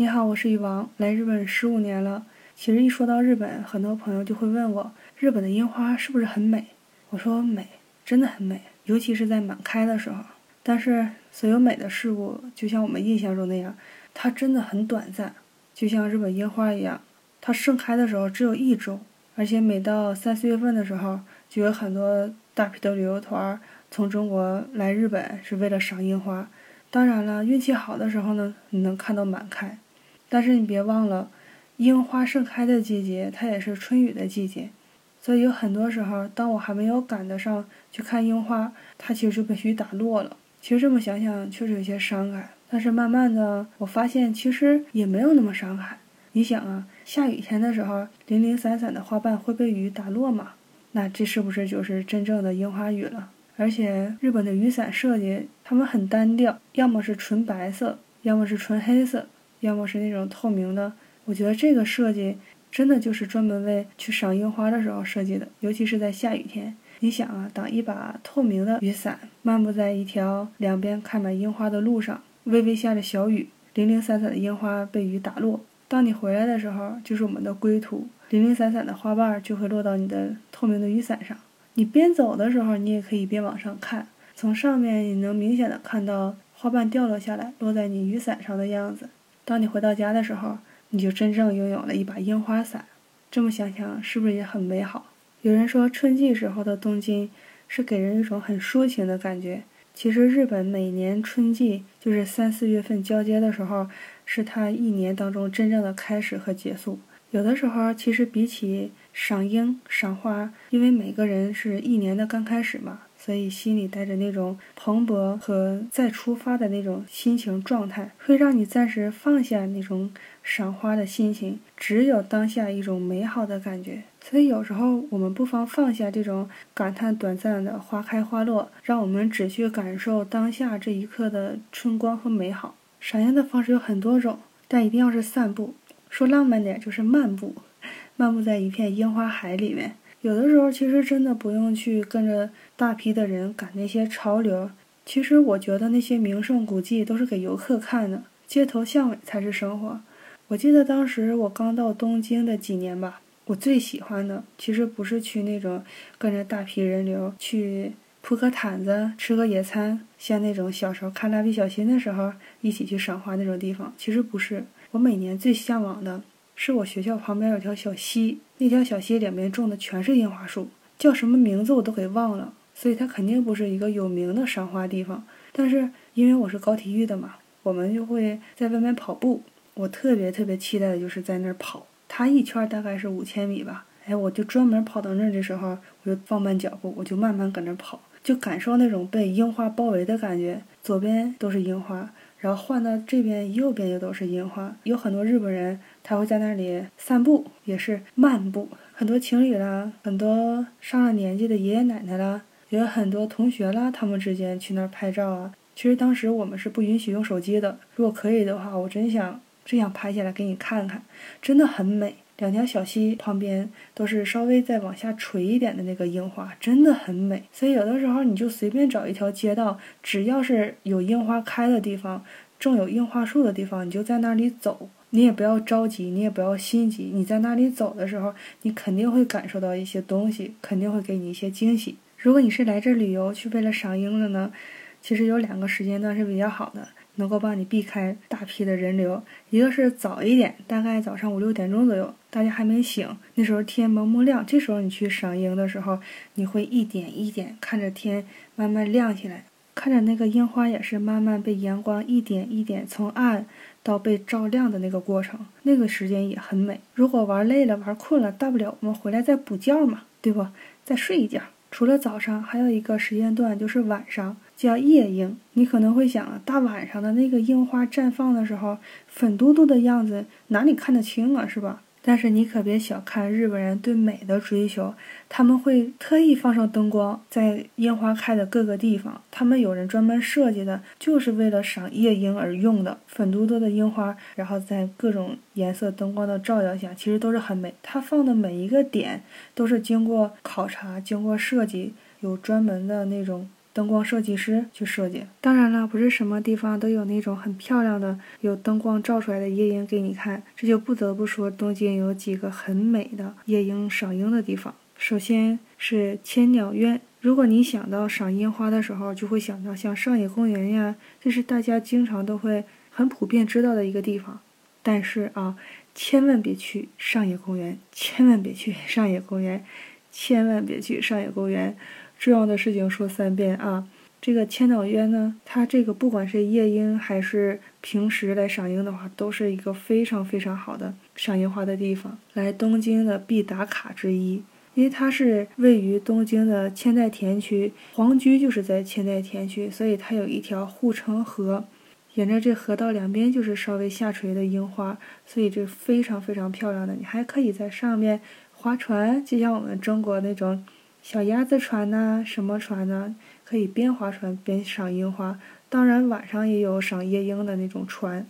你好，我是雨王，来日本十五年了。其实一说到日本，很多朋友就会问我，日本的樱花是不是很美？我说美，真的很美，尤其是在满开的时候。但是所有美的事物，就像我们印象中那样，它真的很短暂，就像日本樱花一样，它盛开的时候只有一周，而且每到三四月份的时候，就有很多大批的旅游团从中国来日本，是为了赏樱花。当然了，运气好的时候呢，你能看到满开。但是你别忘了，樱花盛开的季节，它也是春雨的季节，所以有很多时候，当我还没有赶得上去看樱花，它其实就被雨打落了。其实这么想想，确实有些伤感。但是慢慢的，我发现其实也没有那么伤感。你想啊，下雨天的时候，零零散散的花瓣会被雨打落吗？那这是不是就是真正的樱花雨了？而且日本的雨伞设计，它们很单调，要么是纯白色，要么是纯黑色。要么是那种透明的，我觉得这个设计真的就是专门为去赏樱花的时候设计的，尤其是在下雨天。你想啊，当一把透明的雨伞漫步在一条两边开满樱花的路上，微微下着小雨，零零散散的樱花被雨打落。当你回来的时候，就是我们的归途，零零散散的花瓣就会落到你的透明的雨伞上。你边走的时候，你也可以边往上看，从上面你能明显的看到花瓣掉落下来，落在你雨伞上的样子。当你回到家的时候，你就真正拥有了一把樱花伞。这么想想，是不是也很美好？有人说，春季时候的东京是给人一种很抒情的感觉。其实，日本每年春季就是三四月份交接的时候，是它一年当中真正的开始和结束。有的时候，其实比起赏樱、赏花，因为每个人是一年的刚开始嘛。所以心里带着那种蓬勃和再出发的那种心情状态，会让你暂时放下那种赏花的心情，只有当下一种美好的感觉。所以有时候我们不妨放下这种感叹短暂的花开花落，让我们只去感受当下这一刻的春光和美好。赏樱的方式有很多种，但一定要是散步，说浪漫点就是漫步，漫步在一片樱花海里面。有的时候其实真的不用去跟着大批的人赶那些潮流。其实我觉得那些名胜古迹都是给游客看的，街头巷尾才是生活。我记得当时我刚到东京的几年吧，我最喜欢的其实不是去那种跟着大批人流去铺个毯子吃个野餐，像那种小时候看蜡笔小新的时候一起去赏花那种地方。其实不是，我每年最向往的。是我学校旁边有条小溪，那条小溪两边种的全是樱花树，叫什么名字我都给忘了，所以它肯定不是一个有名的赏花地方。但是因为我是搞体育的嘛，我们就会在外面跑步，我特别特别期待的就是在那儿跑，它一圈大概是五千米吧，哎，我就专门跑到那儿的时候，我就放慢脚步，我就慢慢搁那儿跑，就感受那种被樱花包围的感觉，左边都是樱花。然后换到这边，右边也都是樱花。有很多日本人，他会在那里散步，也是漫步。很多情侣啦，很多上了年纪的爷爷奶奶啦，也有很多同学啦，他们之间去那儿拍照啊。其实当时我们是不允许用手机的。如果可以的话，我真想真想拍下来给你看看，真的很美。两条小溪旁边都是稍微再往下垂一点的那个樱花，真的很美。所以有的时候你就随便找一条街道，只要是有樱花开的地方，种有樱花树的地方，你就在那里走。你也不要着急，你也不要心急。你在那里走的时候，你肯定会感受到一些东西，肯定会给你一些惊喜。如果你是来这旅游去为了赏樱的呢，其实有两个时间段是比较好的。能够帮你避开大批的人流，一个是早一点，大概早上五六点钟左右，大家还没醒，那时候天蒙蒙亮，这时候你去赏樱的时候，你会一点一点看着天慢慢亮起来，看着那个樱花也是慢慢被阳光一点一点从暗到被照亮的那个过程，那个时间也很美。如果玩累了、玩困了，大不了我们回来再补觉嘛，对不？再睡一觉。除了早上，还有一个时间段就是晚上。叫夜樱，你可能会想啊，大晚上的那个樱花绽放的时候，粉嘟嘟的样子，哪里看得清啊，是吧？但是你可别小看日本人对美的追求，他们会特意放上灯光，在樱花开的各个地方，他们有人专门设计的，就是为了赏夜樱而用的。粉嘟嘟的樱花，然后在各种颜色灯光的照耀下，其实都是很美。它放的每一个点都是经过考察、经过设计，有专门的那种。灯光设计师去设计。当然了，不是什么地方都有那种很漂亮的有灯光照出来的夜莺给你看，这就不得不说东京有几个很美的夜莺赏樱的地方。首先是千鸟苑，如果你想到赏樱花的时候，就会想到像上野公园呀，这是大家经常都会很普遍知道的一个地方。但是啊，千万别去上野公园，千万别去上野公园，千万别去上野公园。重要的事情说三遍啊！这个千鸟渊呢，它这个不管是夜莺还是平时来赏樱的话，都是一个非常非常好的赏樱花的地方，来东京的必打卡之一。因为它是位于东京的千代田区，皇居就是在千代田区，所以它有一条护城河，沿着这河道两边就是稍微下垂的樱花，所以这非常非常漂亮的。你还可以在上面划船，就像我们中国那种。小鸭子船呐，什么船呢？可以边划船边赏樱花。当然，晚上也有赏夜莺的那种船。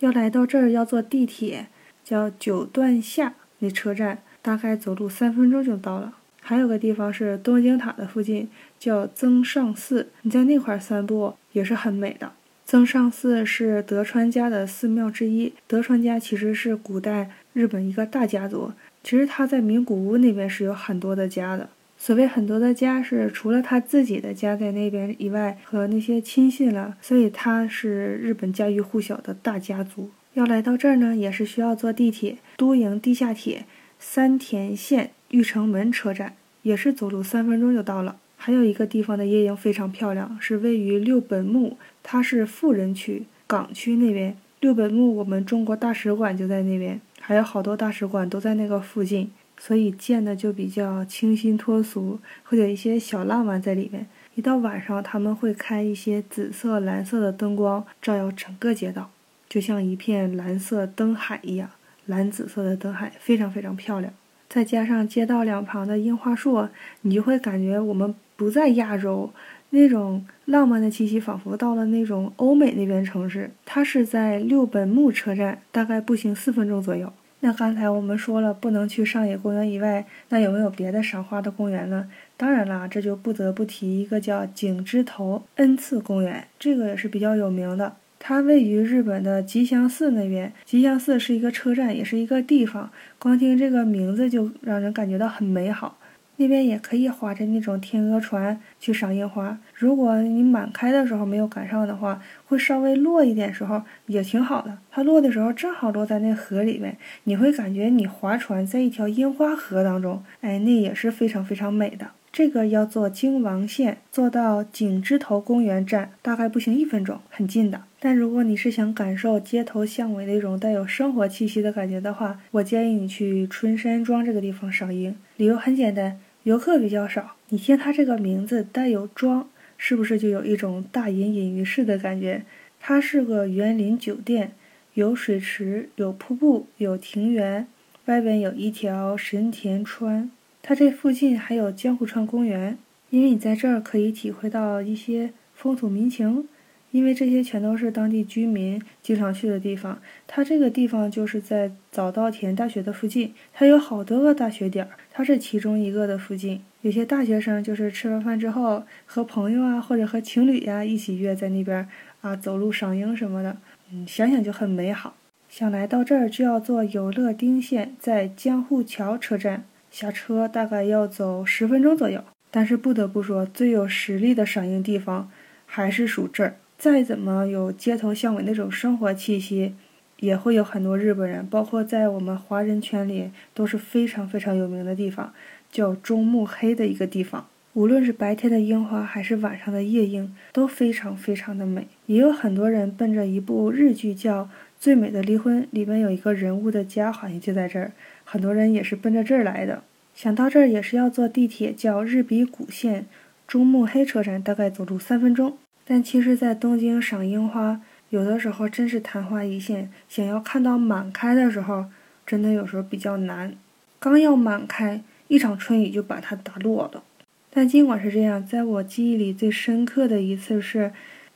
要来到这儿要坐地铁，叫九段下那车站，大概走路三分钟就到了。还有个地方是东京塔的附近，叫增上寺，你在那块散步也是很美的。增上寺是德川家的寺庙之一。德川家其实是古代日本一个大家族，其实他在名古屋那边是有很多的家的。所谓很多的家是除了他自己的家在那边以外，和那些亲信了，所以他是日本家喻户晓的大家族。要来到这儿呢，也是需要坐地铁，都营地下铁三田线玉城门车站，也是走路三分钟就到了。还有一个地方的夜莺非常漂亮，是位于六本木，它是富人区港区那边。六本木我们中国大使馆就在那边，还有好多大使馆都在那个附近。所以建的就比较清新脱俗，会有一些小浪漫在里面。一到晚上，他们会开一些紫色、蓝色的灯光，照耀整个街道，就像一片蓝色灯海一样，蓝紫色的灯海非常非常漂亮。再加上街道两旁的樱花树，你就会感觉我们不在亚洲，那种浪漫的气息仿佛到了那种欧美那边城市。它是在六本木车站，大概步行四分钟左右。那刚才我们说了不能去上野公园以外，那有没有别的赏花的公园呢？当然啦，这就不得不提一个叫景之头恩赐公园，这个也是比较有名的。它位于日本的吉祥寺那边，吉祥寺是一个车站，也是一个地方。光听这个名字就让人感觉到很美好。那边也可以划着那种天鹅船去赏樱花。如果你满开的时候没有赶上的话，会稍微落一点时候也挺好的。它落的时候正好落在那河里面，你会感觉你划船在一条樱花河当中，哎，那也是非常非常美的。这个要坐京王线，坐到景之头公园站，大概步行一分钟，很近的。但如果你是想感受街头巷尾那种带有生活气息的感觉的话，我建议你去春山庄这个地方赏樱。理由很简单，游客比较少。你听它这个名字带有庄，是不是就有一种大隐隐于市的感觉？它是个园林酒店，有水池，有瀑布，有庭园，外边有一条神田川。它这附近还有江户川公园，因为你在这儿可以体会到一些风土民情，因为这些全都是当地居民经常去的地方。它这个地方就是在早稻田大学的附近，它有好多个大学点儿，它是其中一个的附近。有些大学生就是吃完饭之后和朋友啊，或者和情侣呀一起约在那边啊走路赏樱什么的，嗯，想想就很美好。想来到这儿就要坐有乐町线，在江户桥车站。下车大概要走十分钟左右，但是不得不说，最有实力的赏樱地方还是属这儿。再怎么有街头巷尾那种生活气息，也会有很多日本人，包括在我们华人圈里都是非常非常有名的地方，叫中目黑的一个地方。无论是白天的樱花，还是晚上的夜樱，都非常非常的美。也有很多人奔着一部日剧叫《最美的离婚》，里面有一个人物的家，好像就在这儿。很多人也是奔着这儿来的，想到这儿也是要坐地铁，叫日比谷线中目黑车站，大概走路三分钟。但其实，在东京赏樱花，有的时候真是昙花一现，想要看到满开的时候，真的有时候比较难。刚要满开，一场春雨就把它打落了。但尽管是这样，在我记忆里最深刻的一次是，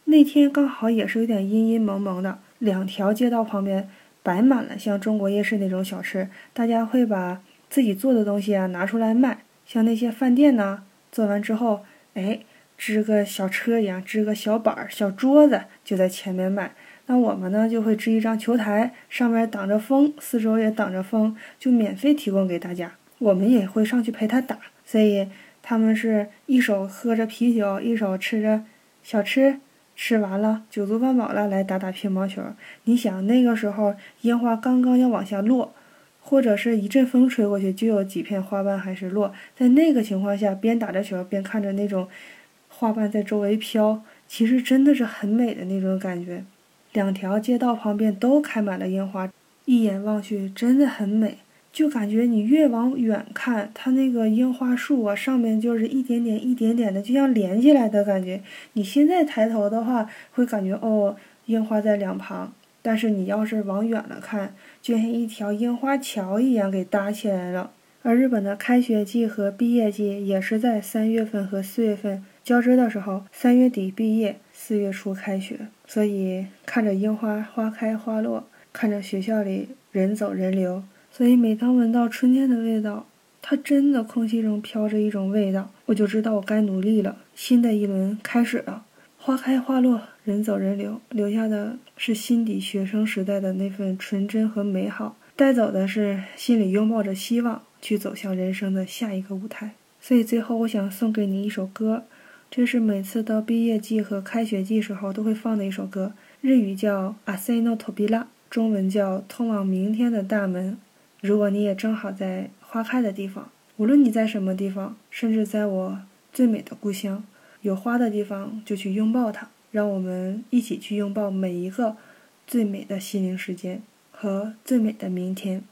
那天刚好也是有点阴阴蒙蒙的，两条街道旁边。摆满了像中国夜市那种小吃，大家会把自己做的东西啊拿出来卖。像那些饭店呢，做完之后，哎，支个小车一样，支个小板儿、小桌子就在前面卖。那我们呢就会支一张球台，上面挡着风，四周也挡着风，就免费提供给大家。我们也会上去陪他打，所以他们是一手喝着啤酒，一手吃着小吃，吃完了酒足饭饱了来打打乒乓球。你想那个时候烟花刚刚要往下落，或者是一阵风吹过去就有几片花瓣还是落，在那个情况下边打着球边看着那种花瓣在周围飘，其实真的是很美的那种感觉。两条街道旁边都开满了烟花，一眼望去真的很美，就感觉你越往远看，它那个樱花树啊，上面就是一点点、一点点的，就像连起来的感觉。你现在抬头的话，会感觉哦，樱花在两旁，但是你要是往远了看，就像一条樱花桥一样给搭起来了。而日本的开学季和毕业季也是在三月份和四月份交织的时候，三月底毕业。四月初开学，所以看着樱花花开花落，看着学校里人走人流，所以每当闻到春天的味道，它真的空气中飘着一种味道，我就知道我该努力了。新的一轮开始了，花开花落，人走人流，留下的是心底学生时代的那份纯真和美好，带走的是心里拥抱着希望去走向人生的下一个舞台。所以最后，我想送给你一首歌。这是每次到毕业季和开学季时候都会放的一首歌，日语叫《阿塞诺托比拉》，中文叫《通往明天的大门》。如果你也正好在花开的地方，无论你在什么地方，甚至在我最美的故乡，有花的地方就去拥抱它。让我们一起去拥抱每一个最美的心灵时间和最美的明天。